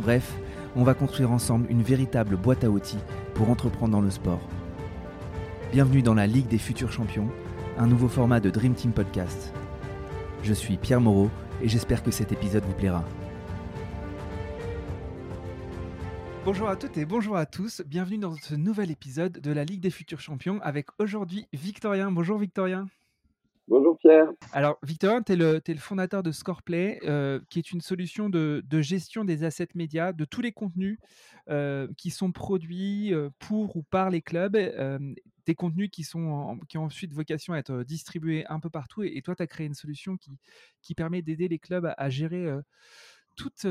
Bref, on va construire ensemble une véritable boîte à outils pour entreprendre dans le sport. Bienvenue dans la Ligue des futurs champions, un nouveau format de Dream Team Podcast. Je suis Pierre Moreau et j'espère que cet épisode vous plaira. Bonjour à toutes et bonjour à tous. Bienvenue dans ce nouvel épisode de la Ligue des futurs champions avec aujourd'hui Victorien. Bonjour Victorien. Bonjour Pierre. Alors Victorien, tu es, le fondateur de Scoreplay, euh, qui est une solution de, gestion des assets médias, de tous les contenus euh, qui sont produits euh, pour ou par les clubs, des contenus qui, sont qui ont ensuite vocation à être distribués un peu partout. Et, toi, tu as créé une solution qui, qui permet d'aider les clubs à, à gérer toutes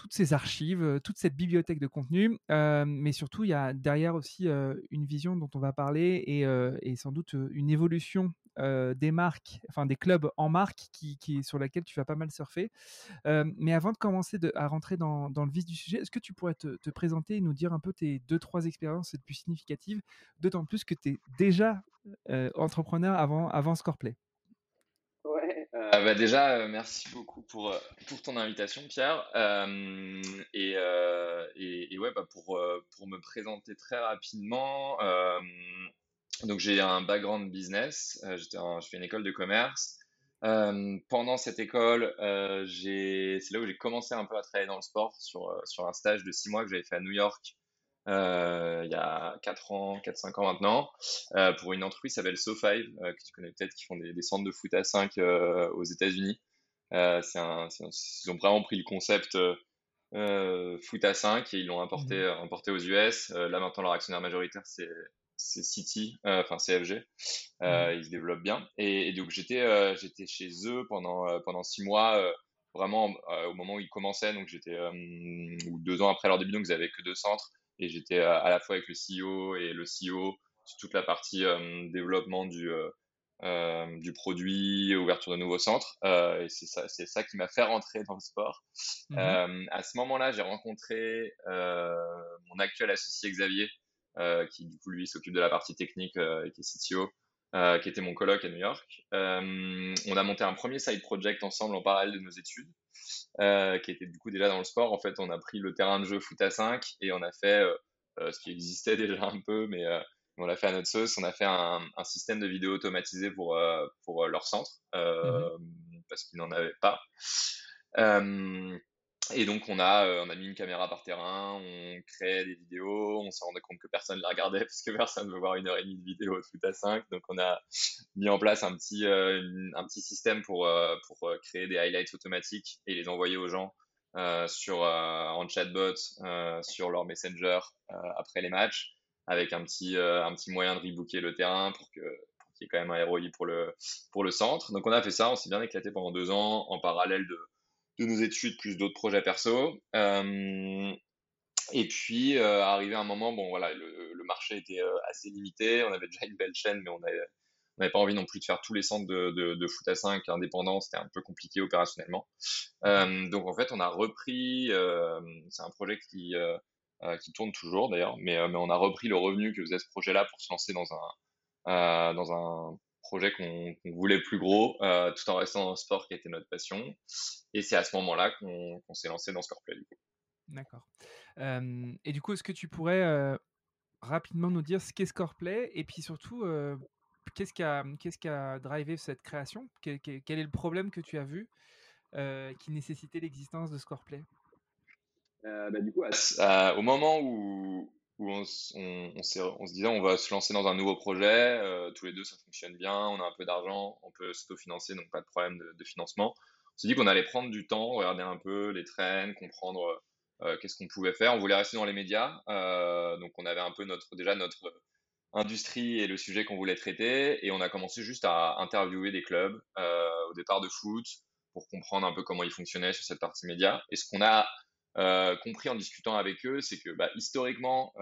toutes ces archives, toute cette bibliothèque de contenu, mais surtout il y a derrière aussi une vision dont on va parler et, sans doute une évolution des marques, enfin des clubs en marque qui, sur laquelle tu vas pas mal surfer. mais avant de commencer à rentrer dans, le vif du sujet, est-ce que tu pourrais te, présenter et nous dire un peu tes deux trois expériences les plus significatives, d'autant plus que tu es déjà entrepreneur avant avant Scoreplay. Euh, bah déjà, euh, merci beaucoup pour, euh, pour ton invitation, Pierre. et, et, ouais, bah pour, pour me présenter très rapidement, donc j'ai un background business. j'étais je fais une école de commerce. pendant cette école, c'est là où j'ai commencé un peu à travailler dans le sport sur, sur un stage de six mois que j'avais fait à New York euh, il y a 4 ans, 4-5 ans maintenant, euh, pour une entreprise qui s'appelle SoFi, euh, que tu connais peut-être, qui font des, des, centres de foot à 5 aux États-Unis. ils ont vraiment pris le concept foot à 5 et ils l'ont importé, mmh. importé aux US. là maintenant, leur actionnaire majoritaire, c'est City, enfin CFG. Mmh. Ils se développent bien. Et, donc j'étais chez eux pendant pendant six mois, vraiment au moment où ils commençaient. Donc j'étais deux ans après leur début, donc ils avaient que deux centres et j'étais euh, à la fois avec le CEO et le CEO sur toute la partie euh, développement du, euh, du produit, ouverture de nouveaux centres. et c'est ça, c'est ça qui m'a fait rentrer dans le sport. Mmh à ce moment-là, j'ai rencontré mon actuel associé Xavier, qui du coup lui s'occupe de la partie technique et qui est CTO. qui était mon colloque à New York. on a monté un premier side project ensemble en parallèle de nos études. Euh, qui était du coup déjà dans le sport. En fait, on a pris le terrain de jeu foot à 5 et on a fait euh, euh, ce qui existait déjà un peu, mais on l'a fait à notre sauce. On a fait un, système de vidéo automatisé pour, pour leur centre mmh parce qu'ils n'en avaient pas. Et donc, on a, euh, on a mis une caméra par terrain, on créait des vidéos, on s'est rendu compte que personne ne la regardait parce que personne ne veut voir une heure et demie de vidéo foot à 5. Donc, on a mis en place un petit, euh, un petit système pour, euh, pour créer des highlights automatiques et les envoyer aux gens sur, en chatbot sur leur messenger après les matchs avec un petit, un petit moyen de rebooker le terrain pour que qu'il y ait quand même un ROI pour le, pour le centre. Donc, on a fait ça, on s'est bien éclaté pendant deux ans en parallèle de de nos études plus d'autres projets perso. Euh, et puis, euh, arrivé à un moment, bon, voilà, le, marché était euh, assez limité. On avait déjà une belle chaîne, mais on n'avait pas envie non plus de faire tous les centres de, foot à 5 indépendants. C'était un peu compliqué opérationnellement. donc, en fait, on a repris. c'est un projet qui, qui tourne toujours d'ailleurs, mais, mais on a repris le revenu que faisait ce projet-là pour se lancer dans un, dans un projet qu'on voulait plus gros, euh, tout en restant dans le sport qui était notre passion. Et c'est à ce moment-là qu'on s'est lancé dans Scoreplay. D'accord. et du coup, est-ce que tu pourrais euh, rapidement nous dire ce qu'est Scoreplay et puis surtout, euh, qu'est-ce qui a, qu'est-ce qui a drivé cette création? Quel, quel, est le problème que tu as vu qui nécessitait l'existence de Scoreplay bah, Du coup, au moment où, où on, se disait on va se lancer dans un nouveau projet, euh, tous les deux ça fonctionne bien, on a un peu d'argent, on peut s'autofinancer, donc pas de problème de, financement. On s'est dit qu'on allait prendre du temps, regarder un peu les trends, comprendre euh, qu'est-ce qu'on pouvait faire. On voulait rester dans les médias, euh, donc on avait un peu notre déjà notre industrie et le sujet qu'on voulait traiter, et on a commencé juste à interviewer des clubs au départ de foot pour comprendre un peu comment ils fonctionnaient sur cette partie média. Et ce qu'on a compris en discutant avec eux, c'est que bah, historiquement,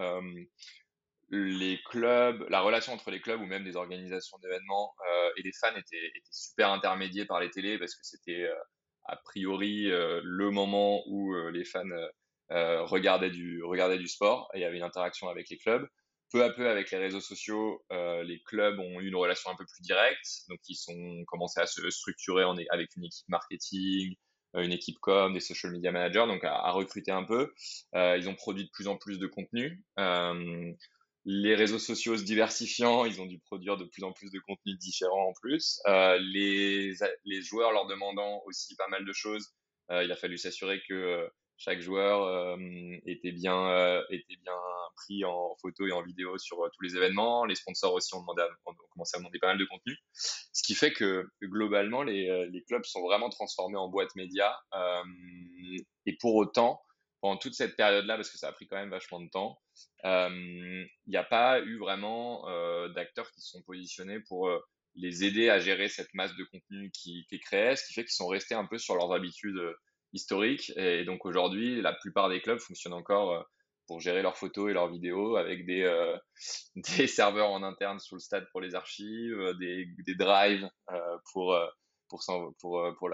les clubs, la relation entre les clubs ou même des organisations d'événements et les fans était, super intermédiée par les télés parce que c'était a priori le moment où les fans regardaient, du, regardaient du sport et il y avait une interaction avec les clubs. Peu à peu avec les réseaux sociaux, euh, les clubs ont eu une relation un peu plus directe, donc ils sont commencé à se structurer avec une équipe marketing, euh, une équipe com, des social media managers, donc à, recruter un peu. Euh, ils ont produit de plus en plus de contenu. les réseaux sociaux se diversifiant, ils ont dû produire de plus en plus de contenus différents en plus. les, les joueurs leur demandant aussi pas mal de choses, il a fallu s'assurer que chaque joueur euh, était bien euh, était bien pris en photo et en vidéo sur euh, tous les événements. Les sponsors aussi ont, demandé ont commencé à demander pas mal de contenu, ce qui fait que globalement les, les clubs sont vraiment transformés en boîte média. et pour autant, pendant toute cette période-là, parce que ça a pris quand même vachement de temps, il n'y a pas eu vraiment d'acteurs qui se sont positionnés pour les aider à gérer cette masse de contenu qui, qui est créée, ce qui fait qu'ils sont restés un peu sur leurs habitudes historique. Et donc aujourd'hui, la plupart des clubs fonctionnent encore euh, pour gérer leurs photos et leurs vidéos avec des, euh, des serveurs en interne sur le stade pour les archives, euh, des, drives pour, pour, pour, pour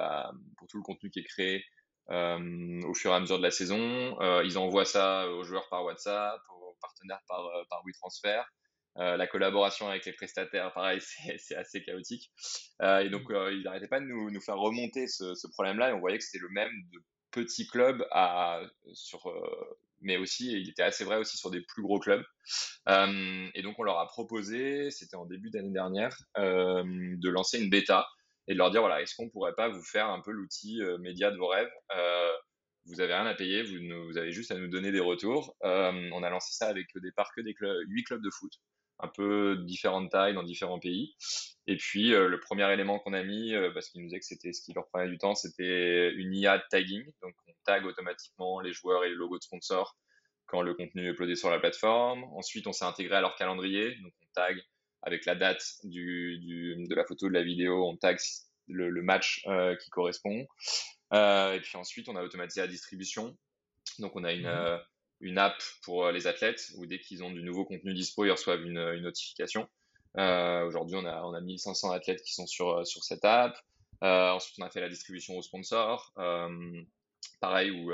tout le contenu qui est créé au fur et à mesure de la saison. ils envoient ça aux joueurs par WhatsApp, aux partenaires par, par WeTransfer. Euh, la collaboration avec les prestataires, pareil, c'est assez chaotique. Euh, et donc, euh, ils n'arrêtaient pas de nous, nous, faire remonter ce, problème-là. Et on voyait que c'était le même de petits clubs à, sur, mais aussi, il était assez vrai aussi sur des plus gros clubs. et donc, on leur a proposé, c'était en début d'année dernière, de lancer une bêta et de leur dire voilà, est-ce qu'on pourrait pas vous faire un peu l'outil média de vos rêves? Vous avez rien à payer, vous, vous, avez juste à nous donner des retours. on a lancé ça avec au départ que des clubs, 8 clubs de foot un peu différentes tailles dans différents pays. Et puis, euh, le premier élément qu'on a mis, euh, parce qu'ils nous disaient que c'était ce qui leur prenait du temps, c'était une IA de tagging. Donc, on tag automatiquement les joueurs et les logos de sponsors quand le contenu est uploadé sur la plateforme. Ensuite, on s'est intégré à leur calendrier. Donc, on tag avec la date du, du, de la photo, de la vidéo, on tag le, le match euh, qui correspond. et puis ensuite, on a automatisé la distribution. Donc, on a une, mmh une app pour euh, les athlètes où dès qu'ils ont du nouveau contenu dispo, ils reçoivent une, une notification. Euh, Aujourd'hui, on a, on a 1500 athlètes qui sont sur, euh, sur cette app. Euh, ensuite, on a fait la distribution aux sponsors. Euh, pareil, où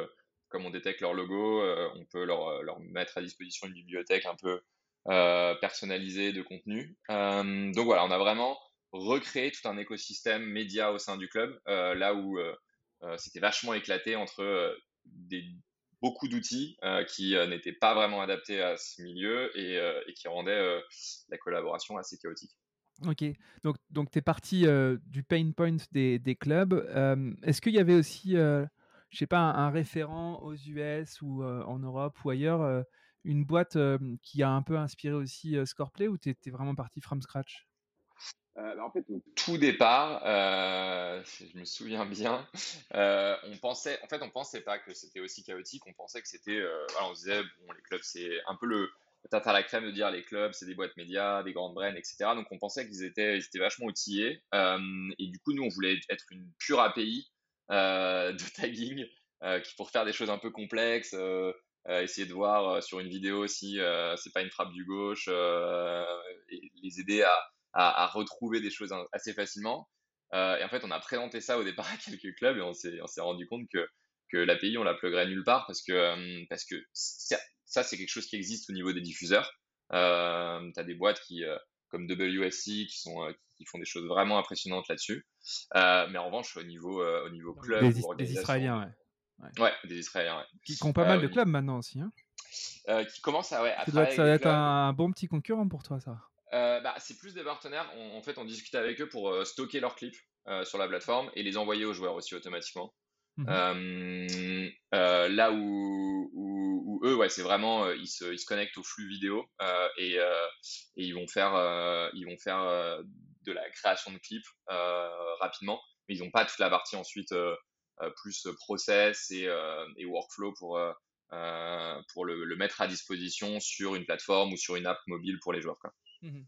comme on détecte leur logo, on peut leur, leur, mettre à disposition une bibliothèque un peu personnalisée de contenu. donc voilà, on a vraiment recréé tout un écosystème média au sein du club, là où c'était vachement éclaté entre des beaucoup d'outils euh, qui euh, n'étaient pas vraiment adaptés à ce milieu et, euh, qui rendaient la collaboration assez chaotique. Ok, donc, donc tu es parti du pain point des, clubs. Est-ce qu'il y avait aussi, je sais pas, un, référent aux US ou en Europe ou ailleurs, une boîte qui a un peu inspiré aussi Scoreplay ou tu étais vraiment parti from scratch? Euh, bah, en fait, au tout départ, euh, je me souviens bien, euh, on pensait, en fait, on pensait pas que c'était aussi chaotique. On pensait que c'était, voilà, on se disait, bon, les clubs, c'est un peu le tarte à la crème de dire les clubs, c'est des boîtes médias, des grandes brands, etc. Donc, on pensait qu'ils étaient, ils étaient vachement outillés. et du coup, nous, on voulait être une pure API de tagging qui pour faire des choses un peu complexes. essayer de voir sur une vidéo si c'est pas une frappe du gauche les aider à, à, retrouver des choses assez facilement. Euh, et en fait, on a présenté ça au départ à quelques clubs et on s'est rendu compte que, que l'API, on la pluguerait nulle part parce que, euh, parce que ça, c'est quelque chose qui existe au niveau des diffuseurs. Euh, tu as des boîtes qui, euh, comme WSC qui, sont, euh, qui font des choses vraiment impressionnantes là-dessus. mais en revanche, au niveau, au niveau club, des, des Israéliens, ouais. ouais. des Israéliens, ouais. Qui, ont pas mal de clubs maintenant aussi. Hein. qui commencent à, ouais, à ça doit ça doit être un bon petit concurrent pour toi, ça. Euh, bah, c'est plus des partenaires. en fait, on discute avec eux pour euh, stocker leurs clips euh, sur la plateforme et les envoyer aux joueurs aussi automatiquement. Mhm. là où, où, eux, ouais, c'est vraiment, ils, se, ils se connectent au flux vidéo et, et, ils vont faire, ils vont faire de la création de clips rapidement, mais ils n'ont pas toute la partie ensuite plus process et, et workflow pour, pour le, le, mettre à disposition sur une plateforme ou sur une app mobile pour les joueurs. Quoi. Mmh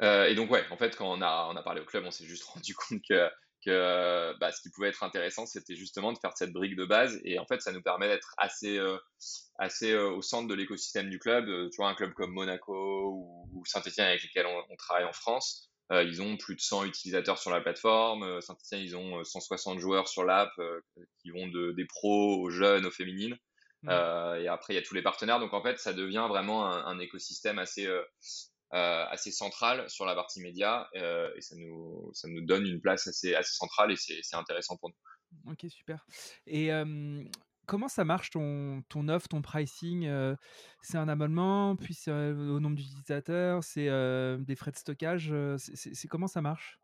euh, et donc, ouais, en fait, quand on a, on parlé au club, on s'est juste rendu compte que bah, ce qui pouvait être intéressant, c'était justement de faire cette brique de base. Et en fait, ça nous permet d'être assez, assez au centre de l'écosystème du club. tu vois, un club comme Monaco ou, Saint-Etienne avec lesquels on, travaille en France, ils ont plus de 100 utilisateurs sur la plateforme. Saint-Etienne, ils ont 160 joueurs sur l'app qui vont de, des pros aux jeunes, aux féminines. Mmh. et après, il y a tous les partenaires. Donc, en fait, ça devient vraiment un, un écosystème assez, euh, assez centrale sur la partie média euh, et ça nous, ça nous donne une place assez, assez centrale et c'est intéressant pour nous. Ok, super. Et comment ça marche ton, ton offre, ton pricing C'est un abonnement, puis c'est au nombre d'utilisateurs, c'est des frais de stockage C'est comment ça marche?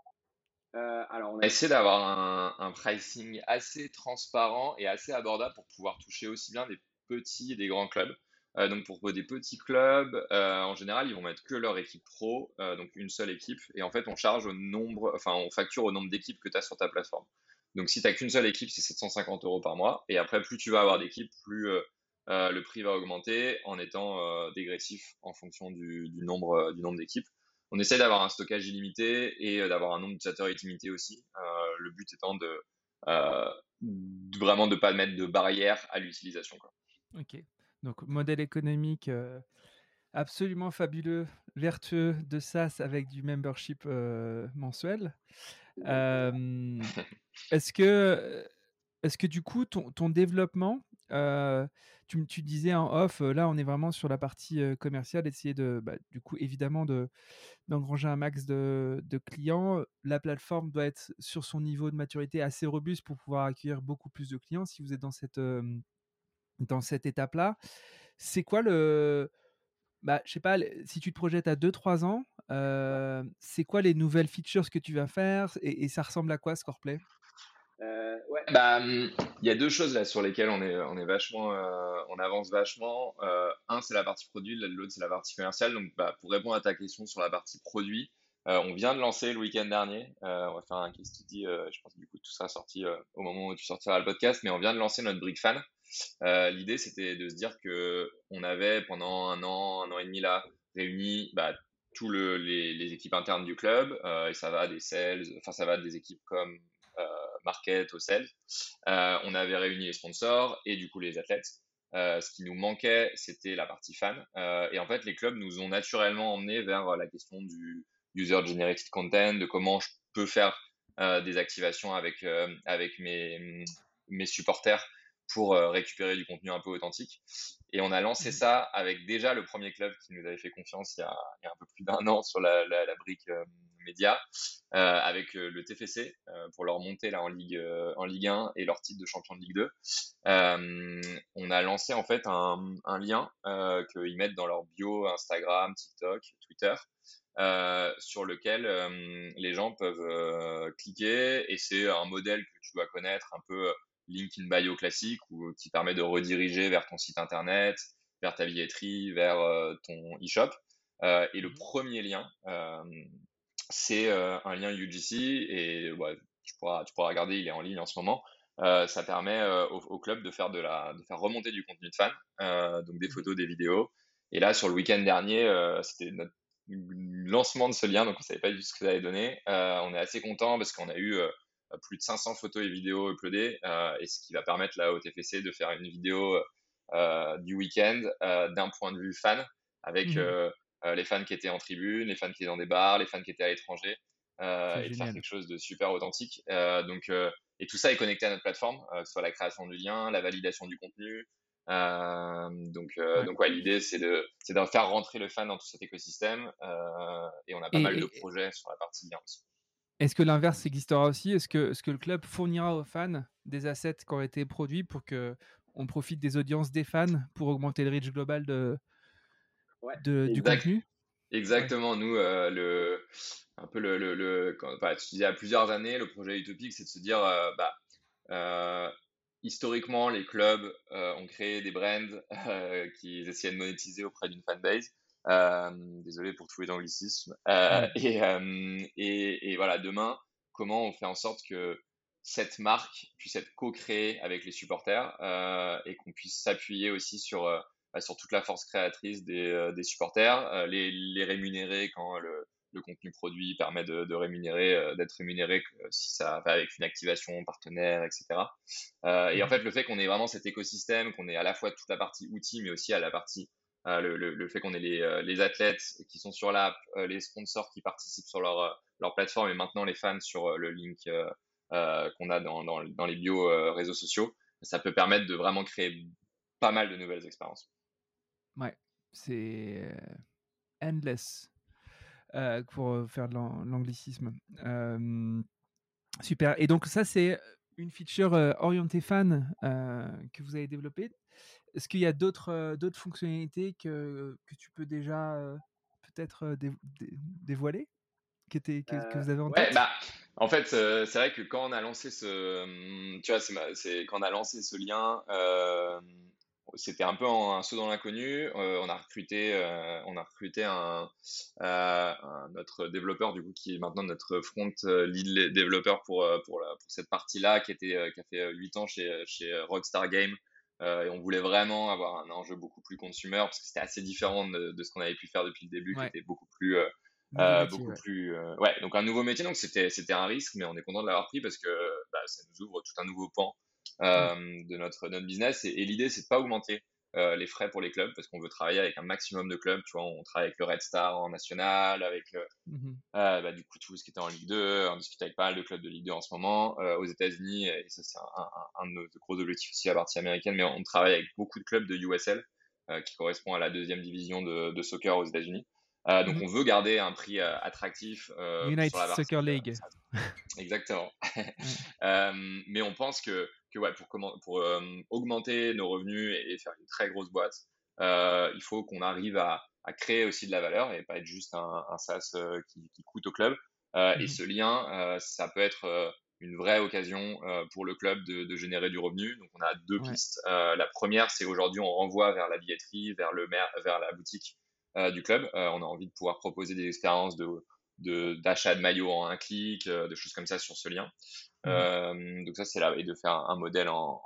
Euh, alors, on a essayé d'avoir un, un, pricing assez transparent et assez abordable pour pouvoir toucher aussi bien des petits et des grands clubs. Euh, donc pour des petits clubs, euh, en général, ils vont mettre que leur équipe pro, euh, donc une seule équipe. Et en fait, on charge au nombre, enfin, on facture au nombre d'équipes que tu as sur ta plateforme. Donc si tu n'as qu'une seule équipe, c'est 750 euros par mois. Et après, plus tu vas avoir d'équipes, plus le prix va augmenter en étant dégressif en fonction du, nombre, du nombre d'équipes. On essaie d'avoir un stockage illimité et d'avoir un nombre d'utilisateurs illimité aussi. le but étant de, de vraiment de pas mettre de barrière à l'utilisation. Ok. Donc, modèle économique absolument fabuleux, vertueux de SaaS avec du membership mensuel. est-ce que, est que du coup, ton, ton développement, tu, tu, disais en off, là, on est vraiment sur la partie commerciale, essayer de, bah, du coup, évidemment, de, d'engranger un max de, de, clients. La plateforme doit être sur son niveau de maturité assez robuste pour pouvoir accueillir beaucoup plus de clients. Si vous êtes dans cette dans cette étape-là. C'est quoi le. Bah, je sais pas, si tu te projettes à 2-3 ans, c'est quoi les nouvelles features que tu vas faire? Et, ça ressemble à quoi Scoreplay euh, bah, mmh, il y a deux choses là sur lesquelles on est, on on avance vachement. un, c'est la partie produit, l'autre, c'est la partie commerciale. Donc, bah, pour répondre à ta question sur la partie produit, on vient de lancer le week-end dernier. on va faire un case study. je pense que du coup tout sera sorti au moment où tu sortiras le podcast, mais on vient de lancer notre brick fan. Euh, l'idée, c'était de se dire que on avait pendant un an, un an et demi là, réuni bah, les, équipes internes du club, euh, et ça va des sales, enfin ça va des équipes comme euh, market au sales. on avait réuni les sponsors et du coup les athlètes. ce qui nous manquait, c'était la partie fan. et en fait, les clubs nous ont naturellement emmenés vers la question du user generated content, de comment je peux faire des activations avec avec mes mes supporters pour euh, récupérer du contenu un peu authentique. Et on a lancé mmh. ça avec déjà le premier club qui nous avait fait confiance il y a, il y a un peu plus d'un an sur la, la, la brique euh, média, euh, avec le TFC pour leur monter là en Ligue, en Ligue 1 et leur titre de champion de Ligue 2. on a lancé en fait un, un lien qu'ils mettent dans leur bio Instagram, TikTok, Twitter. sur lequel les gens peuvent cliquer et c'est un modèle que tu dois connaître un peu link in bio classique ou qui permet de rediriger vers ton site internet, vers ta billetterie, vers euh, ton e-shop. Euh, et le mmh premier lien, euh, c'est un lien UGC et ouais, tu, pourras, tu pourras regarder, il est en ligne en ce moment. ça permet au, club de faire, de, la, de faire remonter du contenu de fans, donc des mmh photos, des vidéos. Et là, sur le week-end dernier, c'était notre lancement de ce lien, donc on ne savait pas du tout ce que ça allait donner. on est assez content parce qu'on a eu euh, plus de 500 photos et vidéos uploadées, euh, et ce qui va permettre là au TFC de faire une vidéo euh, du week-end d'un point de vue fan, avec mmh les fans qui étaient en tribune, les fans qui étaient dans des bars, les fans qui étaient à l'étranger, et de faire quelque chose de super authentique. donc, et tout ça est connecté à notre plateforme, que ce soit la création du lien, la validation du contenu. donc, donc ouais, l'idée c'est de, c'est de faire rentrer le fan dans tout cet écosystème, et on a pas mal de projets sur la partie lien aussi. Est-ce que l'inverse existera aussi? Est-ce que, que le club fournira aux fans des assets qui ont été produits pour que on profite des audiences des fans pour augmenter le reach global de, du contenu? Exactement. Nous, euh, le, un peu le, le, tu disais à plusieurs années, le projet utopique, c'est de se dire, euh, bah, euh, historiquement, les clubs ont créé des brands qui essayaient de monétiser auprès d'une fanbase. Euh, désolé pour tous les anglicismes. Euh, et, euh, et, et, voilà, demain, comment on fait en sorte que cette marque puisse être co-créée avec les supporters et qu'on puisse s'appuyer aussi sur, bah, sur toute la force créatrice des, des supporters, les, les, rémunérer quand le, le contenu produit permet de, rémunérer, d'être rémunéré si ça avec une activation partenaire, etc. et en mmh. fait, le fait qu'on ait vraiment cet écosystème, qu'on ait à la fois toute la partie outils, mais aussi à la partie le, fait qu'on ait les, les, athlètes qui sont sur l'app, les sponsors qui participent sur leur, leur plateforme et maintenant les fans sur le link qu'on a dans, dans, dans, les bio réseaux sociaux, ça peut permettre de vraiment créer pas mal de nouvelles expériences. Ouais, c'est euh, endless euh, pour euh, faire de l'anglicisme. super. Et donc ça, c'est une feature orientée fan que vous avez développée. Est-ce qu'il y a d'autres d'autres fonctionnalités que, que tu peux déjà peut-être dévoiler que, que, vous avez en tête? bah, En fait, c'est vrai que quand on a lancé ce, tu vois, c'est quand on a lancé ce lien, c'était un peu un saut dans l'inconnu. Euh, on a recruté, euh, on a recruté un, euh, notre développeur du coup qui est maintenant notre front lead développeur pour pour, pour cette partie-là, qui était qui a fait 8 ans chez chez Rockstar Game. et on voulait vraiment avoir un enjeu beaucoup plus consumer parce que c'était assez différent de, ce qu'on avait pu faire depuis le début, qui était beaucoup plus beaucoup plus ouais donc un nouveau métier donc c'était c'était un risque mais on est content de l'avoir pris parce que bah, ça nous ouvre tout un nouveau pan euh, de notre, notre business. Et, l'idée, c'est de pas augmenter euh, les frais pour les clubs parce qu'on veut travailler avec un maximum de clubs. Tu vois, on travaille avec le Red Star en national, avec mmh euh, bah, du coup ce qui était en Ligue 2. On discute avec pas mal de clubs de Ligue 2 en ce moment. aux États-Unis, et ça c'est un, de nos gros objectifs aussi à la partie américaine, mais on travaille avec beaucoup de clubs de USL qui correspond à la deuxième division de, de soccer aux États-Unis. Euh, donc, mmh on veut garder un prix euh, attractif. Euh, United Soccer League. Exactement. mais on pense que, que ouais, pour, comment, pour augmenter nos revenus et, faire une très grosse boîte, il faut qu'on arrive à, à, créer aussi de la valeur et pas être juste un, un SaaS qui, qui, coûte au club. Et mmh ce lien, ça peut être une vraie occasion pour le club de, de, générer du revenu. Donc, on a deux pistes. la première, c'est aujourd'hui, on renvoie vers la billetterie, vers, le vers la boutique euh, du club. Euh, on a envie de pouvoir proposer des expériences de d'achat de, maillots en un clic, euh, de choses comme ça sur ce lien. Mmh. donc ça c'est là et de faire un modèle en,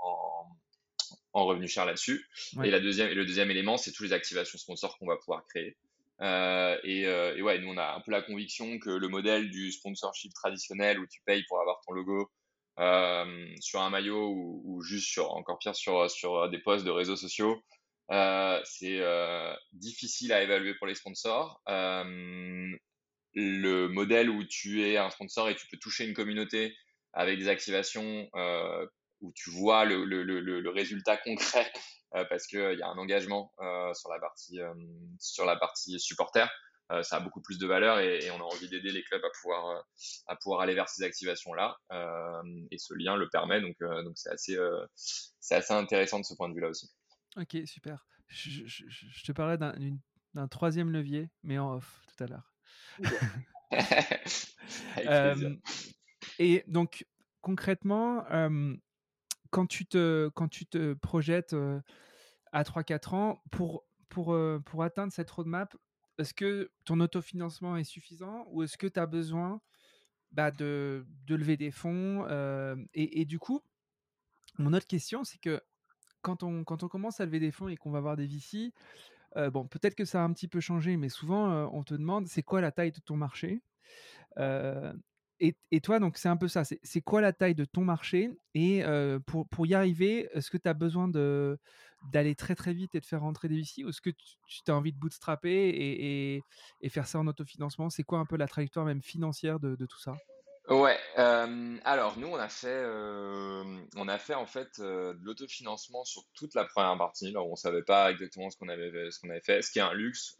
en, revenu cher là-dessus. Et la deuxième et le deuxième élément c'est toutes les activations sponsors qu'on va pouvoir créer. et, et, ouais, nous on a un peu la conviction que le modèle du sponsorship traditionnel où tu payes pour avoir ton logo sur un maillot ou, ou, juste sur encore pire sur sur des posts de réseaux sociaux, euh, c'est euh, difficile à évaluer pour les sponsors. Euh, le modèle où tu es un sponsor et tu peux toucher une communauté avec des activations où tu vois le, le, le, le résultat concret parce qu'il y a un engagement sur la partie sur la partie supporter. ça a beaucoup plus de valeur et, et on a envie d'aider les clubs à pouvoir à pouvoir aller vers ces activations là et ce lien le permet donc donc c'est assez c'est assez intéressant de ce point de vue là aussi. Ok, super. Je, te parlais d'un troisième levier, mais en off tout à l'heure. et donc, concrètement, quand, tu te, quand tu te projettes à 3-4 ans, pour, pour, pour atteindre cette roadmap, est-ce que ton autofinancement est suffisant ou est-ce que tu as besoin bah, de, de, lever des fonds et, et, du coup, mon autre question, c'est que quand on, quand on commence à lever des fonds et qu'on va voir des VC, bon, peut-être que ça a un petit peu changé, mais souvent, on te demande c'est quoi la taille de ton marché et, toi, donc, c'est un peu ça. C'est quoi la taille de ton marché Et pour, pour y arriver, est-ce que tu as besoin d'aller très très vite et de faire rentrer des VC ou est-ce que tu, as envie de bootstrapper et, et, faire ça en autofinancement? C'est quoi un peu la trajectoire même financière de tout ça? Ouais, euh, alors nous on a fait, euh, on a fait en fait euh, de l'autofinancement sur toute la première partie. Où on savait pas exactement ce qu'on avait, ce qu'on avait fait, ce qui est un luxe.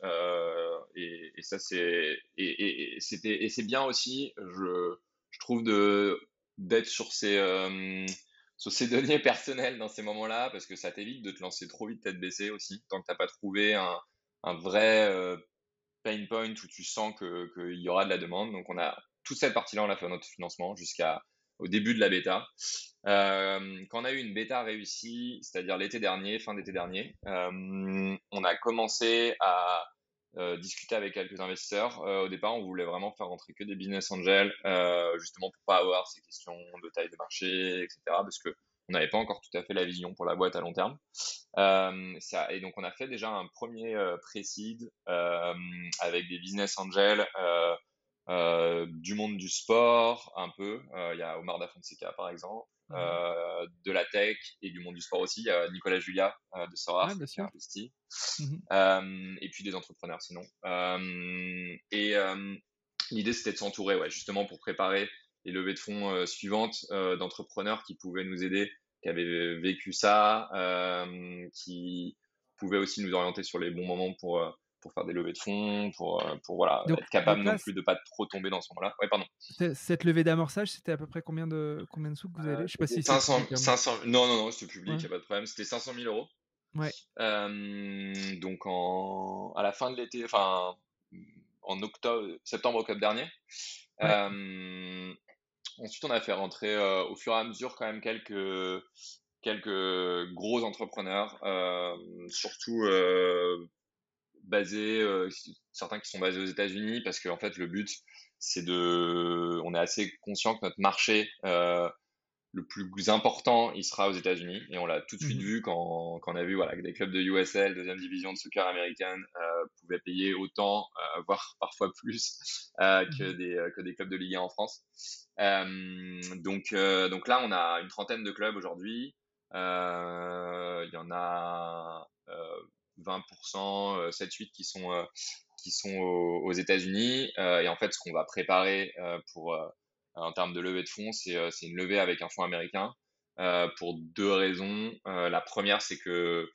et, ça c'est, et c'était, et c'est bien aussi, je, je trouve de d'être sur ces, sur ces données personnelles dans ces moments-là, parce que ça t'évite de te lancer trop vite tête baissée aussi, tant que t'as pas trouvé un, un vrai pain point où tu sens que qu'il y aura de la demande. Donc on a toute cette partie-là, on l'a fait en autofinancement jusqu'à au début de la bêta. Euh, quand on a eu une bêta réussie, c'est-à-dire l'été dernier, fin d'été dernier, euh, on a commencé à euh, discuter avec quelques investisseurs. au départ, on voulait vraiment faire rentrer que des business angels, justement pour pas avoir ces questions de taille de marché, etc. Parce que on n'avait pas encore tout à fait la vision pour la boîte à long terme. Et donc, on a fait déjà un premier pré-seed avec des business angels du monde du sport un peu. Il y a Omar Da Fonseca par exemple. Mmh de la tech et du monde du sport aussi. Il y a Nicolas Julia de Sora qui a investi. Mmh et puis des entrepreneurs sinon. et l'idée c'était de s'entourer, ouais, justement pour préparer les levées de fonds suivantes d'entrepreneurs qui pouvaient nous aider, qui avaient vécu ça, qui pouvaient aussi nous orienter sur les bons moments pour pour faire des levées de fonds, pour, pour voilà, être capable non plus de pas trop tomber dans ce moment-là. Ouais, pardon. Cette levée d'amorçage, c'était à peu près combien de, combien de sous que vous avez Je sais pas si 500, 500, non, non, non, c'était public, il n'y a pas de problème. C'était 500 000 euros. Ouais. donc en, à la fin de l'été, enfin en octobre, septembre-octobre dernier. ensuite, on a fait rentrer au fur et à mesure quand même quelques quelques gros entrepreneurs, surtout basés, certains qui sont basés aux États-Unis, parce qu'en fait, le but, c'est de, on est assez conscient que notre marché le plus important, il sera aux États-Unis. Et on l'a tout de suite mmh vu quand, quand, on a vu voilà, que des clubs de USL, deuxième division de soccer américaine, euh, pouvaient payer autant, euh, voire parfois plus, euh, que, mmh des, que des clubs de Ligue 1 en France. donc, donc là, on a une trentaine de clubs aujourd'hui. Il y en a 20%, 7-8 qui sont, qui sont aux, États-Unis. et en fait, ce qu'on va préparer pour en termes de levée de fonds, c'est euh, une levée avec un fonds américain euh, pour deux raisons. Euh, la première, c'est que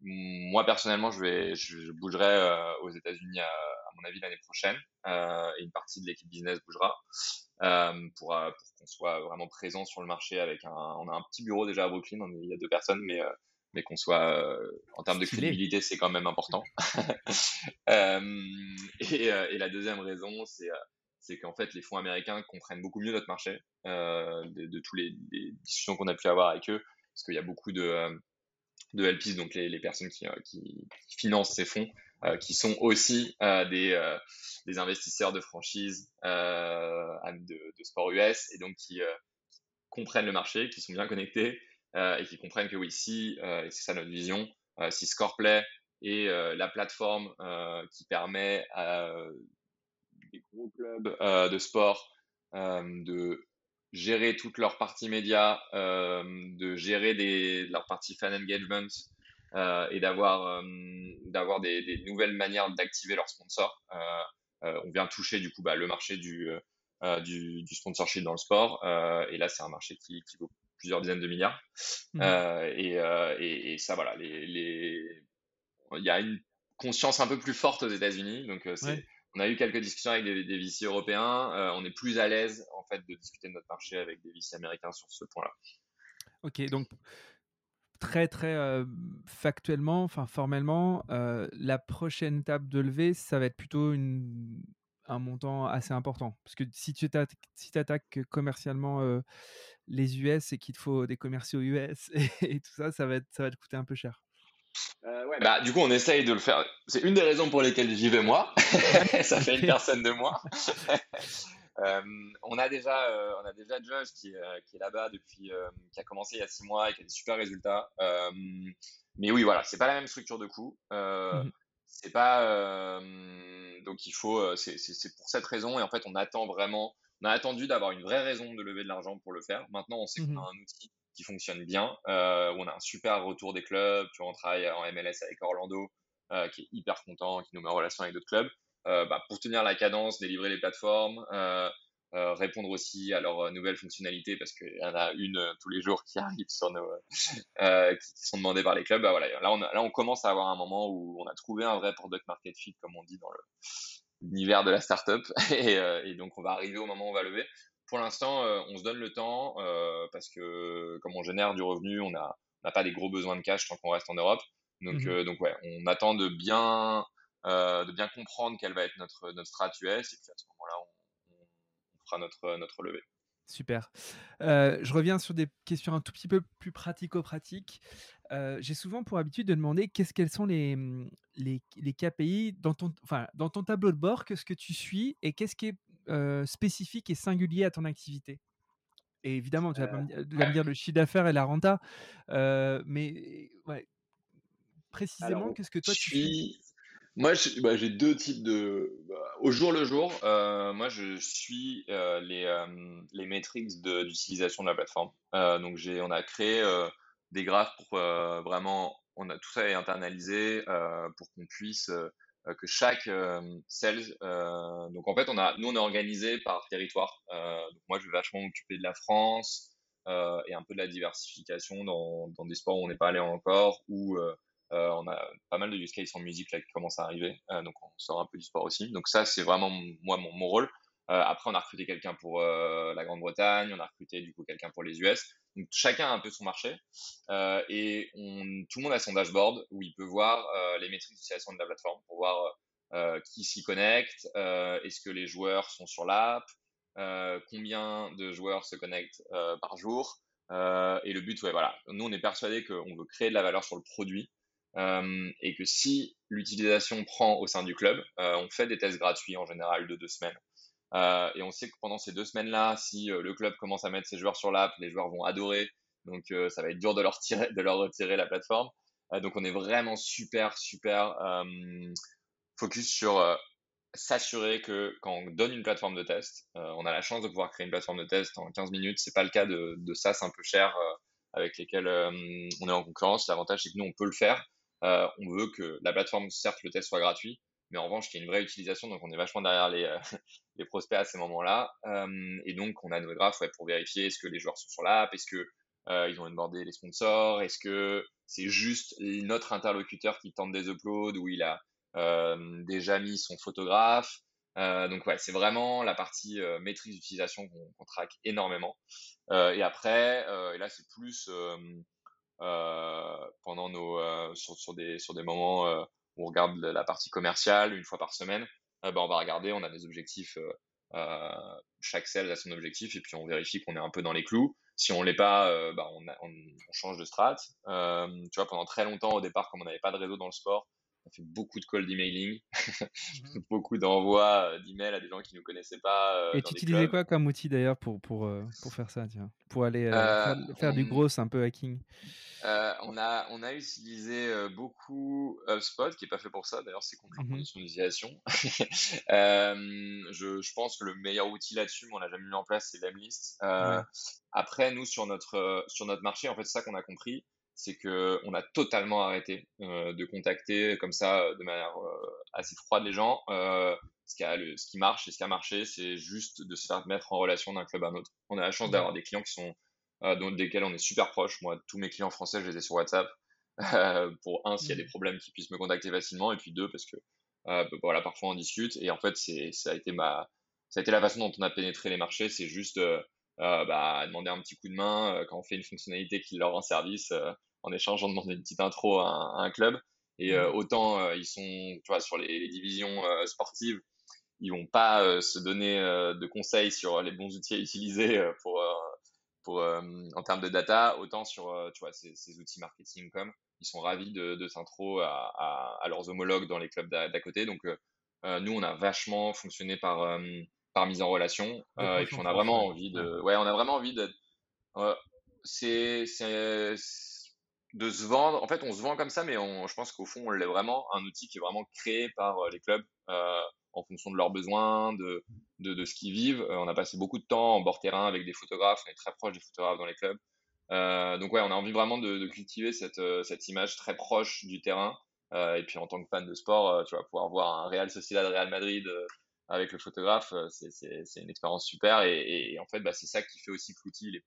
moi personnellement, je, vais, je, bougerai aux États-Unis à, mon avis l'année prochaine et une partie de l'équipe business bougera pour, pour qu'on soit vraiment présent sur le marché avec un. On a un petit bureau déjà à Brooklyn, il y a deux personnes, mais mais qu'on soit en termes de crédibilité, c'est quand même important. et, et, la deuxième raison, c'est c'est qu'en fait, les fonds américains comprennent beaucoup mieux notre marché euh, de, de tous les, discussions qu'on a pu avoir avec eux, parce qu'il y a beaucoup de, euh, de LPs, donc les, les personnes qui, euh, qui, financent ces fonds, qui sont aussi des, des investisseurs de franchise de, de, sport US et donc qui, comprennent le marché, qui sont bien connectés et qui comprennent que oui, si, et c'est ça notre vision, si Scoreplay est la plateforme qui permet à des gros clubs euh, de sport euh, de gérer toute leur partie média, euh, de gérer des, leur partie fan engagement et d'avoir d'avoir des, des, nouvelles manières d'activer leurs sponsors. on vient toucher du coup bah, le marché du, du, du, sponsorship dans le sport et là c'est un marché qui, qui, vaut plusieurs dizaines de milliards mmh. et, et, et, ça voilà les, les... il y a une conscience un peu plus forte aux États-Unis donc c'est on a eu quelques discussions avec des, des VC européens. Euh, on est plus à l'aise en fait de discuter de notre marché avec des VC américains sur ce point-là. Ok, donc très très euh, factuellement, enfin formellement, euh, la prochaine étape de levée, ça va être plutôt une, un montant assez important. Parce que si tu si attaques commercialement les US et qu'il te faut des commerciaux US et, et, tout ça, ça va, être, ça va te coûter un peu cher. Euh, ouais, bah, du coup, on essaye de le faire. C'est une des raisons pour lesquelles j'y vais moi. ça fait une personne de moi. euh, on a déjà, euh, on a déjà Josh qui, euh, qui est là-bas depuis, euh, qui a commencé il y a six mois et qui a des super résultats. mais oui, voilà, c'est pas la même structure de coût. Mmh. C'est pas, donc il faut, c'est pour cette raison. Et en fait, on attend vraiment, on a attendu d'avoir une vraie raison de lever de l'argent pour le faire. Maintenant, on sait qu'on a mmh. un outil qui fonctionne bien, euh, on a un super retour des clubs. Tu vois, on travaille en MLS avec Orlando, euh, qui est hyper content, qui nous met en relation avec d'autres clubs. Euh, bah, pour tenir la cadence, délivrer les plateformes, euh, euh, répondre aussi à leurs nouvelles fonctionnalités parce qu'il y en a une tous les jours qui arrive sur nos qui sont demandées par les clubs. Bah, voilà, là on, là on commence à avoir un moment où on a trouvé un vrai product market fit comme on dit dans l'univers de la startup et, et donc on va arriver au moment où on va lever pour l'instant, euh, on se donne le temps euh, parce que comme on génère du revenu, on n'a pas des gros besoins de cash tant qu'on reste en Europe. Donc, euh, donc ouais, on attend de bien, de bien comprendre quelle va être notre, notre strat US et puis à ce moment-là, on, on, fera notre, notre levée. Super. je reviens sur des questions un tout petit peu plus pratico-pratiques. J'ai souvent pour habitude de demander qu'est-ce quels sont les, les, les, KPI dans ton, enfin, dans ton tableau de bord, qu'est-ce que tu suis et qu'est-ce qui est spécifique et singulier à ton activité Et évidemment, tu vas, me dire le chiffre d'affaires et la renta, mais ouais, précisément, qu'est-ce que toi tu suis Moi, bah, j'ai deux types de. Bah, au jour le jour, euh, moi, je suis euh, les, euh, les métriques d'utilisation de, la plateforme. donc, j'ai, on a créé des graphes pour vraiment. On a tout ça est internalisé pour qu'on puisse. que chaque sales. donc, en fait, on a, nous, on est organisé par territoire. donc, moi, je vais vachement m'occuper de la France et un peu de la diversification dans, dans des sports où on n'est pas allé encore ou euh, on a pas mal de use cases en musique qui commencent à arriver, euh, donc on sort un peu du sport aussi. Donc ça, c'est vraiment moi mon, rôle. Euh, après, on a recruté quelqu'un pour la Grande-Bretagne, on a recruté du coup quelqu'un pour les US. Donc chacun a un peu son marché et tout le monde a son dashboard où il peut voir les métriques d'utilisation de la plateforme pour voir qui s'y connecte, est-ce que les joueurs sont sur l'app, combien de joueurs se connectent par jour. et le but, ouais, voilà. Nous, on est persuadé qu'on veut créer de la valeur sur le produit. Euh, et que si l'utilisation prend au sein du club, euh, on fait des tests gratuits en général de deux semaines. Euh, et on sait que pendant ces deux semaines-là, si le club commence à mettre ses joueurs sur l'app, les joueurs vont adorer. Donc ça va être dur de leur, retirer la plateforme. donc on est vraiment super, super focus sur s'assurer que quand on donne une plateforme de test, on a la chance de pouvoir créer une plateforme de test en 15 minutes. C'est pas le cas de, de SaaS un peu cher avec lesquels on est en concurrence. L'avantage, c'est que nous, on peut le faire. Euh, on veut que la plateforme, certes, le test soit gratuit, mais en revanche, qu'il y ait une vraie utilisation. Donc, on est vachement derrière les, euh, les prospects à ces moments-là. Euh, et donc, on a nos graphes pour vérifier est-ce que les joueurs sont sur l'app, est-ce que ils ont onboardé les sponsors, est-ce que c'est juste notre interlocuteur qui tente des uploads ou il a déjà mis son photographe. donc ouais, c'est vraiment la partie maîtrise d'utilisation qu'on traque énormément. et après, et là c'est plus pendant nos euh, sur, sur, des sur des moments euh, où on regarde la partie commerciale une fois par semaine. Ben, on va regarder, on a des objectifs. chaque sales a son objectif et puis on vérifie qu'on est un peu dans les clous. Si on l'est pas, bah, on, on, change de strat. tu vois, pendant très longtemps au départ, comme on n'avait pas de réseau dans le sport, on fait beaucoup de call d'emailing, mmh beaucoup d'envois d'emails à des gens qui ne nous connaissaient pas. Et tu utilisais quoi comme outil d'ailleurs pour, pour, pour faire ça, tiens, pour aller faire, faire, du gros, un peu hacking euh, on, a, on a utilisé euh, beaucoup HubSpot, qui n'est pas fait pour ça, d'ailleurs c'est contre mmh euh, je, je, pense que le meilleur outil là-dessus, mais on l'a jamais mis en place, c'est Lemlist. Après, nous, sur notre, sur notre marché, en fait, c'est ça qu'on a compris, c'est qu'on a totalement arrêté de contacter comme ça, de manière assez froide les gens. ce, qui a ce qui marche et ce qui a marché, c'est juste de se faire mettre en relation d'un club à un autre. On a la chance d'avoir des clients qui sont euh, dont, desquels on est super proche. Moi, tous mes clients français, je les ai sur WhatsApp. Euh, pour un, s'il y a des mmh. problèmes, qu'ils puissent me contacter facilement. Et puis deux, parce que euh, bah, voilà, parfois on discute. Et en fait, ça a été ma, ça a été la façon dont on a pénétré les marchés. C'est juste bah, demander un petit coup de main quand on fait une fonctionnalité qui leur rend service. en échange, on demande une petite intro à un, club. Et mmh. autant ils sont, tu vois, sur les, divisions sportives, ils vont pas se donner de conseils sur les bons outils à utiliser pour pour, euh, en termes de data, autant sur euh, tu vois, ces, ces, outils marketing comme ils sont ravis de, de s'intro à, à, à, leurs homologues dans les clubs d'à côté. Donc, euh, nous, on a vachement fonctionné par, par mise en relation. et puis, on a vraiment envie de. Ouais, on a vraiment envie de. c'est de se vendre. En fait, on se vend comme ça, mais on, je pense qu'au fond, on l'est vraiment. Un outil qui est vraiment créé par les clubs. Euh, en fonction de leurs besoins, de, de, de ce qu'ils vivent. Euh, on a passé beaucoup de temps en bord terrain avec des photographes, on est très proche des photographes dans les clubs. Euh, donc ouais, on a envie vraiment de, de cultiver cette, euh, cette, image très proche du terrain. Euh, et puis en tant que fan de sport, euh, tu vas pouvoir voir un Real Sociedad, Real Madrid avec le photographe, c'est une expérience super. Et, et, en fait, bah, c'est ça qui fait aussi que l'outil il,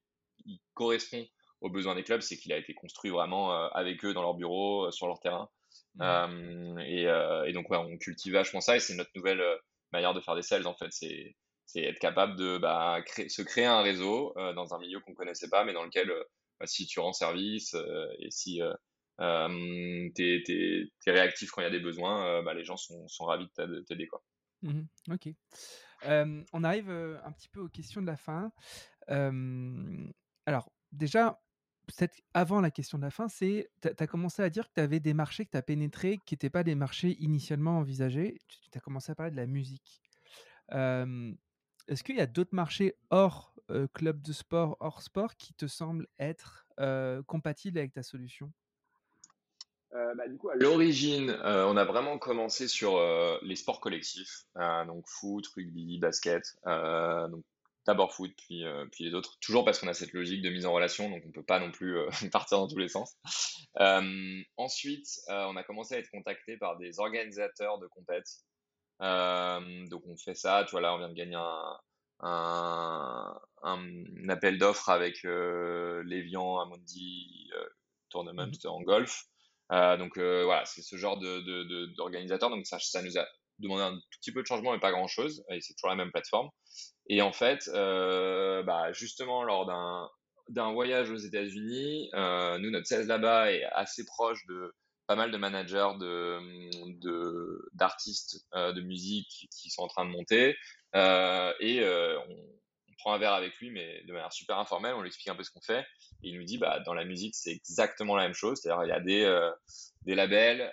il, correspond aux besoins des clubs, c'est qu'il a été construit vraiment avec eux dans leur bureau, sur leur terrain. Mmh. Euh, et, euh, et, donc, ouais, on cultive vachement ça et c'est notre nouvelle euh, manière de faire des sales en fait. C'est c'est être capable de bah, créer, se créer un réseau dans un milieu qu'on connaissait pas, mais dans lequel bah, si tu rends service et si euh, tu es, réactif quand il y a des besoins, bah, les gens sont, sont ravis de t'aider. Quoi. Mmh ok. Euh, on arrive un petit peu aux questions de la fin. Euh, alors, déjà, peut-être avant la question de la fin, c'est tu as commencé à dire que tu avais des marchés que tu as pénétrés qui n'étaient pas des marchés initialement envisagés. Tu as commencé à parler de la musique. Est-ce qu'il y a d'autres marchés hors club de sport, hors sport, qui te semblent être compatibles avec ta solution? Bah, du coup, à l'origine, on a vraiment commencé sur les sports collectifs, donc foot, rugby, basket, d'abord foot, puis, puis les autres, toujours parce qu'on a cette logique de mise en relation, donc on ne peut pas non plus partir dans tous les sens. ensuite, on a commencé à être contacté par des organisateurs de compètes. donc on fait ça, tu vois là, on vient de gagner un, un, un appel d'offres avec euh, l'Evian Amundi Tournament mmh en golf. donc voilà, c'est ce genre d'organisateur. De, de, donc ça, ça nous a demandé un tout petit peu de changement, mais pas grand chose. Et c'est toujours la même plateforme. Et en fait, euh, bah, justement, lors d'un d'un voyage aux États-Unis, euh, nous, notre 16 là-bas est assez proche de pas mal de managers de d'artistes euh, de, musique qui sont en train de monter. Et on, on, prend un verre avec lui, mais de manière super informelle. On lui explique un peu ce qu'on fait. Et il nous dit, bah, dans la musique, c'est exactement la même chose. C'est-à-dire, il y a des des labels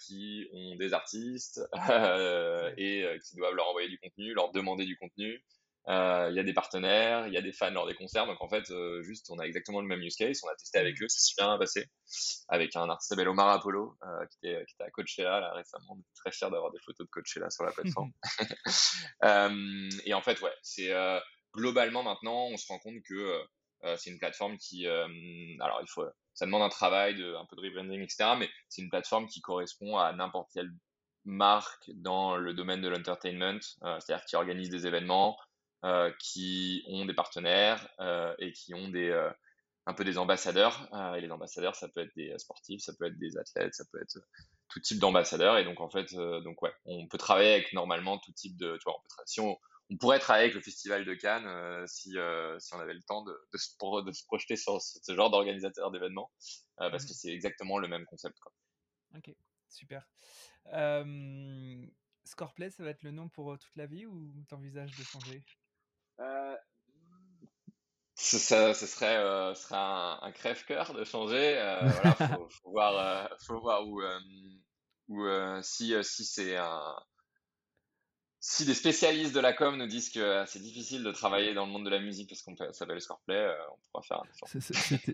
qui ont des artistes et qui doivent leur envoyer du contenu, leur demander du contenu. Il y a des partenaires, il y a des fans lors des concerts. Donc en fait, juste, on a exactement le même use case. On a testé avec eux, c'est super bien passé. Avec un artiste s'appelle Omar Apollo, qui, était, qui était à Coachella là, récemment. On est très fiers d'avoir des photos de Coachella sur la plateforme. et en fait, ouais, c'est globalement maintenant, on se rend compte que c'est une plateforme qui, alors il faut ça demande un travail, de, un peu de rebranding, etc. Mais c'est une plateforme qui correspond à n'importe quelle marque dans le domaine de l'entertainment, euh, c'est-à-dire qui organise des événements, euh, qui ont des partenaires euh, et qui ont des un peu des ambassadeurs. et les ambassadeurs, ça peut être des sportifs, ça peut être des athlètes, ça peut être tout type d'ambassadeurs. Et donc en fait, donc ouais, on peut travailler avec normalement tout type de, tu vois, on peut si on, on pourrait travailler avec le Festival de Cannes euh, si, euh, si on avait le temps de, de, se, de se, projeter sur ce genre d'organisateur d'événements, euh, parce mmh. que c'est exactement le même concept. Quoi. Ok, super. Scoreplay, ça va être le nom pour toute la vie ou tu envisages de changer? Ça, ce serait, euh, serait un, un crève-cœur de changer. voilà, faut, faut, voir, faut voir où, où si, si c'est un, si des spécialistes de la com nous disent que euh, c'est difficile de travailler dans le monde de la musique parce qu'on s'appelle Scoreplay, euh, on pourra faire un effort.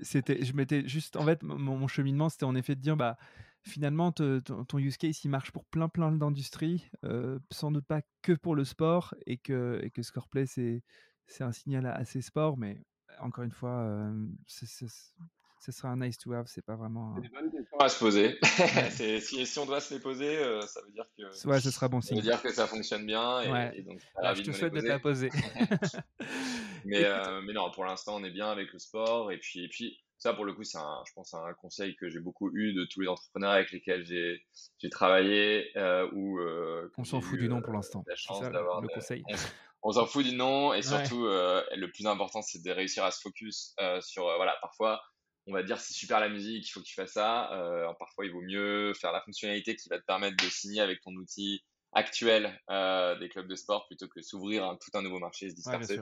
C'était, je m'étais juste, en fait, mon, cheminement, c'était en effet de dire, bah, finalement, ton, use case, il marche pour plein, plein d'industries, euh, sans doute pas que pour le sport, et que, et que Scoreplay, c'est, c'est un signal assez sport, mais encore une fois, c'est, ce sera un nice to have, c'est pas vraiment. C'est des bonnes questions à se poser. si, si, on doit se les poser, euh, ça veut dire que. Ouais, ce sera bon signe. Ça veut dire que ça fonctionne bien. Et, ouais. donc, je te souhaite de te la poser. mais, euh, mais non, pour l'instant, on est bien avec le sport. Et puis, et puis ça, pour le coup, c'est un, je pense, un conseil que j'ai beaucoup eu de tous les entrepreneurs avec lesquels j'ai, travaillé. Euh, où, euh, on s'en fout du nom pour l'instant. La chance d'avoir le conseil. On, s'en fout du nom et surtout, le plus important, c'est de réussir à se focus sur, voilà, parfois on va dire c'est super la musique, il faut que tu fasses ça. Euh, parfois, il vaut mieux faire la fonctionnalité qui va te permettre de signer avec ton outil actuel euh, des clubs de sport plutôt que s'ouvrir à tout un nouveau marché et se disperser.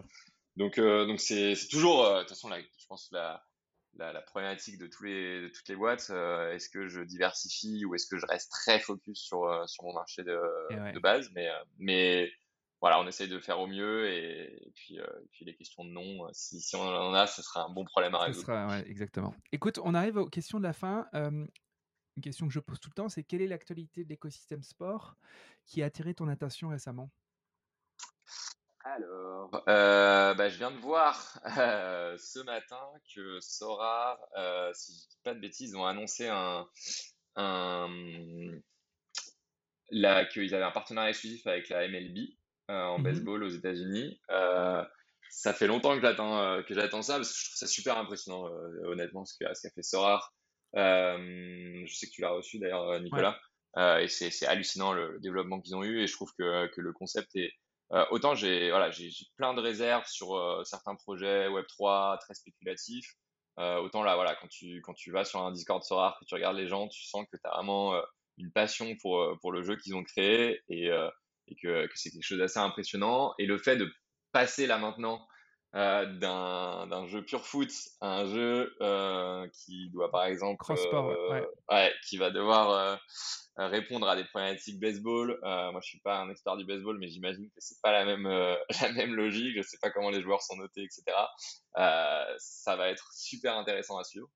donc, euh, donc c'est toujours, de toute façon, je pense la, la, la, problématique de, tous les, de toutes les boîtes. est-ce que je diversifie ou est-ce que je reste très focus sur, sur mon marché de, de base? Mais, mais voilà, on essaye de faire au mieux et, puis, euh, puis, les questions de nom, euh, si, si, on en a, ce sera un bon problème à résoudre. Sera, ouais, exactement. Écoute, on arrive aux questions de la fin. une question que je pose tout le temps, c'est quelle est l'actualité de l'écosystème sport qui a attiré ton attention récemment? Alors, euh, bah, je viens de voir ce matin que Sora, si je dis pas de bêtises, ont annoncé un, un qu'ils avaient un partenariat exclusif avec la MLB euh, en mmh baseball aux États-Unis. Euh, ça fait longtemps que j'attends euh, que j'attends ça parce que je trouve ça super impressionnant honnêtement ce qu'a ce qu'a fait Sorar. je sais que tu l'as reçu d'ailleurs Nicolas. et c'est hallucinant le, développement qu'ils ont eu et je trouve que, que le concept est autant j'ai voilà j'ai plein de réserves sur certains projets Web 3 très spéculatifs autant là voilà quand tu quand tu vas sur un Discord Sorar que tu regardes les gens tu sens que tu as vraiment une passion pour pour le jeu qu'ils ont créé et et que, que c'est quelque chose d'assez impressionnant. Et le fait de passer là maintenant euh, d'un jeu pure foot à un jeu euh, qui doit par exemple euh, ouais. qui va devoir euh, répondre à des problématiques baseball. Moi je suis pas un expert du baseball mais j'imagine que c'est pas la même la même logique. Je sais pas comment les joueurs sont notés etc ça va être super intéressant à suivre.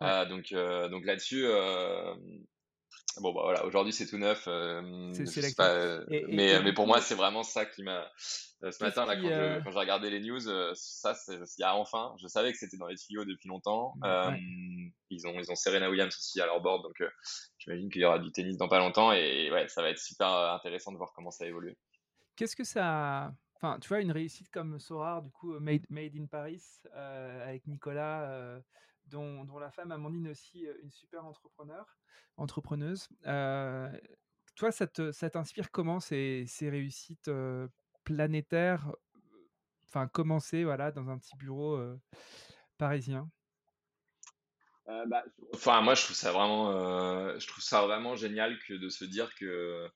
Donc, donc là-dessus, bon, bah voilà, aujourd'hui c'est tout neuf. c'est mais, mais pour moi, c'est vraiment ça qui m'a. ce matin, là, quand, j'ai regardé les news, ça, il y a enfin. Je savais que c'était dans les tuyaux depuis longtemps. ils, ont, ils ont Serena Williams aussi à leur board, donc j'imagine qu'il y aura du tennis dans pas longtemps. Et ouais, ça va être super intéressant de voir comment ça évolue. Qu'est-ce que ça. Enfin, tu vois, une réussite comme Sorar, du coup, Made, Made in Paris, avec Nicolas, dont, la femme Amandine aussi, une super entrepreneur entrepreneuse. Euh, toi, ça, t'inspire comment ces, réussites planétaires Enfin, commencer voilà, dans un petit bureau parisien? Bah, moi, je trouve ça vraiment, je trouve ça vraiment génial que de se dire que,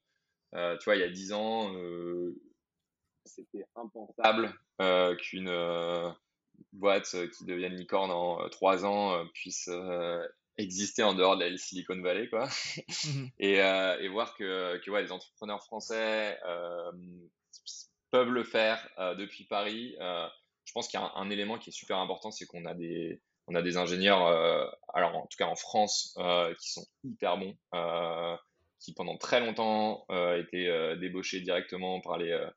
tu vois, il y a dix ans, c'était impensable qu'une boîte qui devienne licorne en trois ans puisse exister en dehors de la Silicon Valley, quoi. Mmh et, euh, et, voir que, que ouais, les entrepreneurs français euh, peuvent le faire euh, depuis Paris. je pense qu'il y a un, élément qui est super important, c'est qu'on a des on a des ingénieurs, alors en tout cas en France, qui sont hyper bons qui pendant très longtemps euh, étaient euh, débauchés directement par les, euh,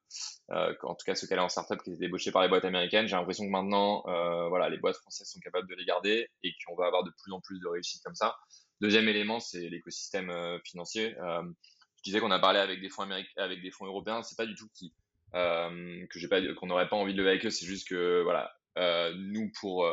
euh, en tout cas ceux qui allaient en startup qui étaient débauchés par les boîtes américaines. J'ai l'impression que maintenant, voilà, les boîtes françaises sont capables de les garder et qu'on va avoir de plus en plus de réussite comme ça. Deuxième élément, c'est l'écosystème financier. je disais qu'on a parlé avec des fonds américains, avec des fonds européens. C'est pas du tout qui que j'ai pas, qu'on n'aurait pas envie de lever avec eux. C'est juste que voilà, nous pour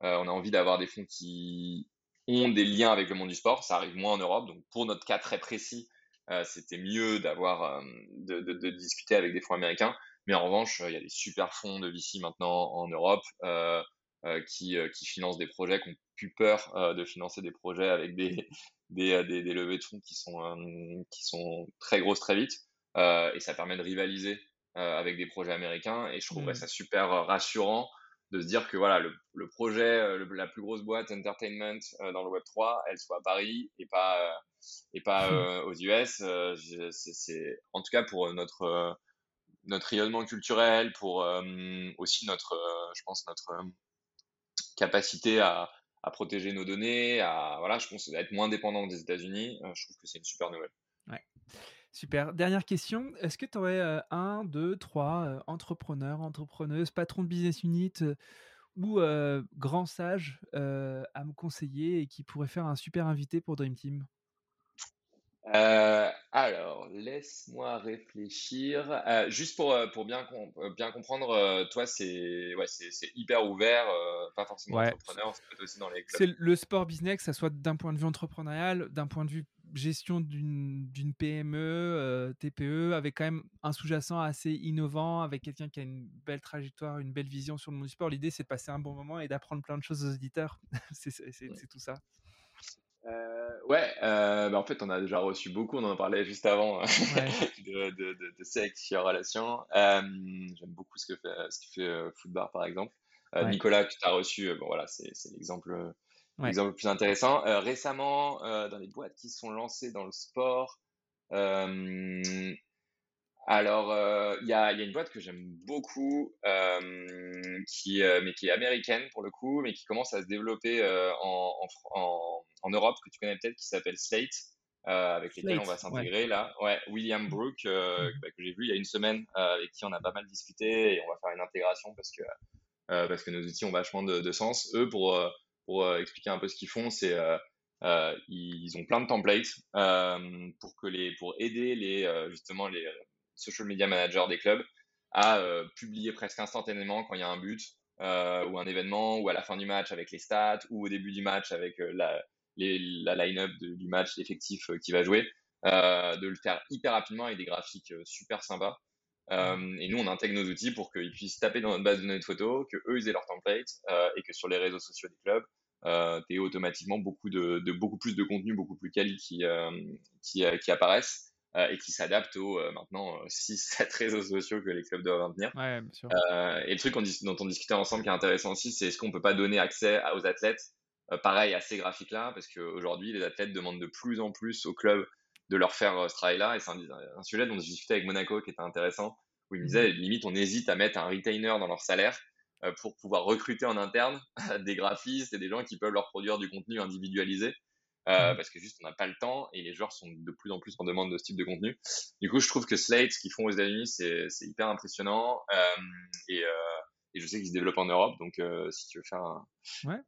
on a envie d'avoir des fonds qui ont des liens avec le monde du sport. Ça arrive moins en Europe. Donc, pour notre cas très précis, euh, c'était mieux d'avoir euh, de, de, de, discuter avec des fonds américains. Mais en revanche, il y a des super fonds de VC maintenant en Europe euh, euh qui, qui financent des projets qui ont plus peur de financer des projets avec des, des, des, des levées de fonds qui sont, qui sont très grosses très vite. et ça permet de rivaliser avec des projets américains. Et je trouverais mmh. ça super rassurant de se dire que voilà le, le projet, euh, la plus grosse boîte entertainment euh, dans le Web 3, elle soit à Paris et pas euh, et pas aux US. c'est en tout cas pour notre notre rayonnement culturel, pour aussi notre, je pense notre capacité à, à, protéger nos données, à voilà, je pense être moins dépendant des États-Unis. je trouve que c'est une super nouvelle. Ouais. Super. Dernière question. Est-ce que tu aurais un, deux, trois entrepreneurs, entrepreneuses, patrons de business unit ou grands sages à me conseiller et qui pourraient faire un super invité pour Dream Team? Alors, laisse-moi réfléchir. juste pour, pour bien, bien comprendre, toi, c'est ouais, c'est hyper ouvert, pas forcément entrepreneur, c'est aussi dans les clubs. C'est le sport business, que ça soit d'un point de vue entrepreneurial, d'un point de vue gestion d'une PME, euh, TPE, avec quand même un sous-jacent assez innovant, avec quelqu'un qui a une belle trajectoire, une belle vision sur le monde du sport. L'idée, c'est de passer un bon moment et d'apprendre plein de choses aux auditeurs. c'est tout ça. Euh, ouais, euh, bah, en fait, on a déjà reçu beaucoup, on en parlait juste avant de, de, de, de sexe relation. J'aime beaucoup ce que fait, ce que fait Footbar, par exemple. Nicolas, que tu as reçu, bon voilà, c'est l'exemple L'exemple le plus intéressant. Euh, récemment, euh, dans les boîtes qui sont lancées dans le sport, euh, alors il y a, y, a, une boîte que j'aime beaucoup, qui, mais qui est américaine pour le coup, mais qui commence à se développer en, en, en, Europe, que tu connais peut-être, qui s'appelle Slate. avec lesquels on va s'intégrer là. Ouais, William Brook, mmh. bah, que j'ai vu il y a une semaine, avec qui on a pas mal discuté et on va faire une intégration parce que parce que nos outils ont vachement de, de sens. Eux, pour pour euh, expliquer un peu ce qu'ils font, c'est euh, euh, ils ont plein de templates pour que les pour aider les justement les social media managers des clubs à publier presque instantanément quand il y a un but ou un événement, ou à la fin du match avec les stats, ou au début du match avec la, la line-up du match, l'effectif qui va jouer, de le faire hyper rapidement avec des graphiques super sympas. Euh, et nous, on intègre nos outils pour qu'ils puissent taper dans notre base de données de photos, que eux ils aient leur template euh, et que sur les réseaux sociaux des clubs, euh, tu aies automatiquement beaucoup de, de, beaucoup plus de contenu, beaucoup plus quali qui, euh, qui, qui, apparaissent et qui s'adaptent aux maintenant 6-7 réseaux sociaux que les clubs doivent maintenir. Ouais, bien sûr. et le truc dont on discutait ensemble qui est intéressant aussi, c'est est-ce qu'on peut pas donner accès aux athlètes pareil à ces graphiques-là, parce qu'aujourd'hui, les athlètes demandent de plus en plus aux clubs de leur faire euh, ce travail-là. Et c'est un, sujet dont j'ai discuté avec Monaco qui était intéressant, où il me disait, mhm. limite, on hésite à mettre un retainer dans leur salaire pour pouvoir recruter en interne des graphistes et des gens qui peuvent leur produire du contenu individualisé. Mmh. parce que juste on n'a pas le temps et les joueurs sont de plus en plus en demande de ce type de contenu. Du coup, je trouve que Slate, ce qu'ils font aux États-Unis, c'est hyper impressionnant et, et je sais qu'ils se développent en Europe, donc euh, si tu veux faire un, ouais,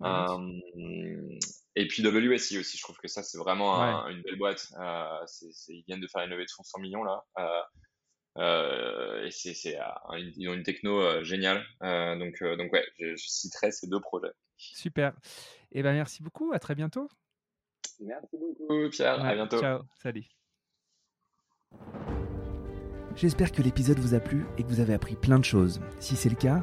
et puis WSI aussi, je trouve que ça c'est vraiment une belle boîte. Euh, ils viennent de faire une levée de fonds 100 millions là, euh, et c'est ils ont une techno géniale. donc donc ouais, je, je, citerai ces deux projets. Super. Et eh ben merci beaucoup. À très bientôt. Merci beaucoup Pierre. à bientôt. Ciao. Salut. J'espère que l'épisode vous a plu et que vous avez appris plein de choses. Si c'est le cas,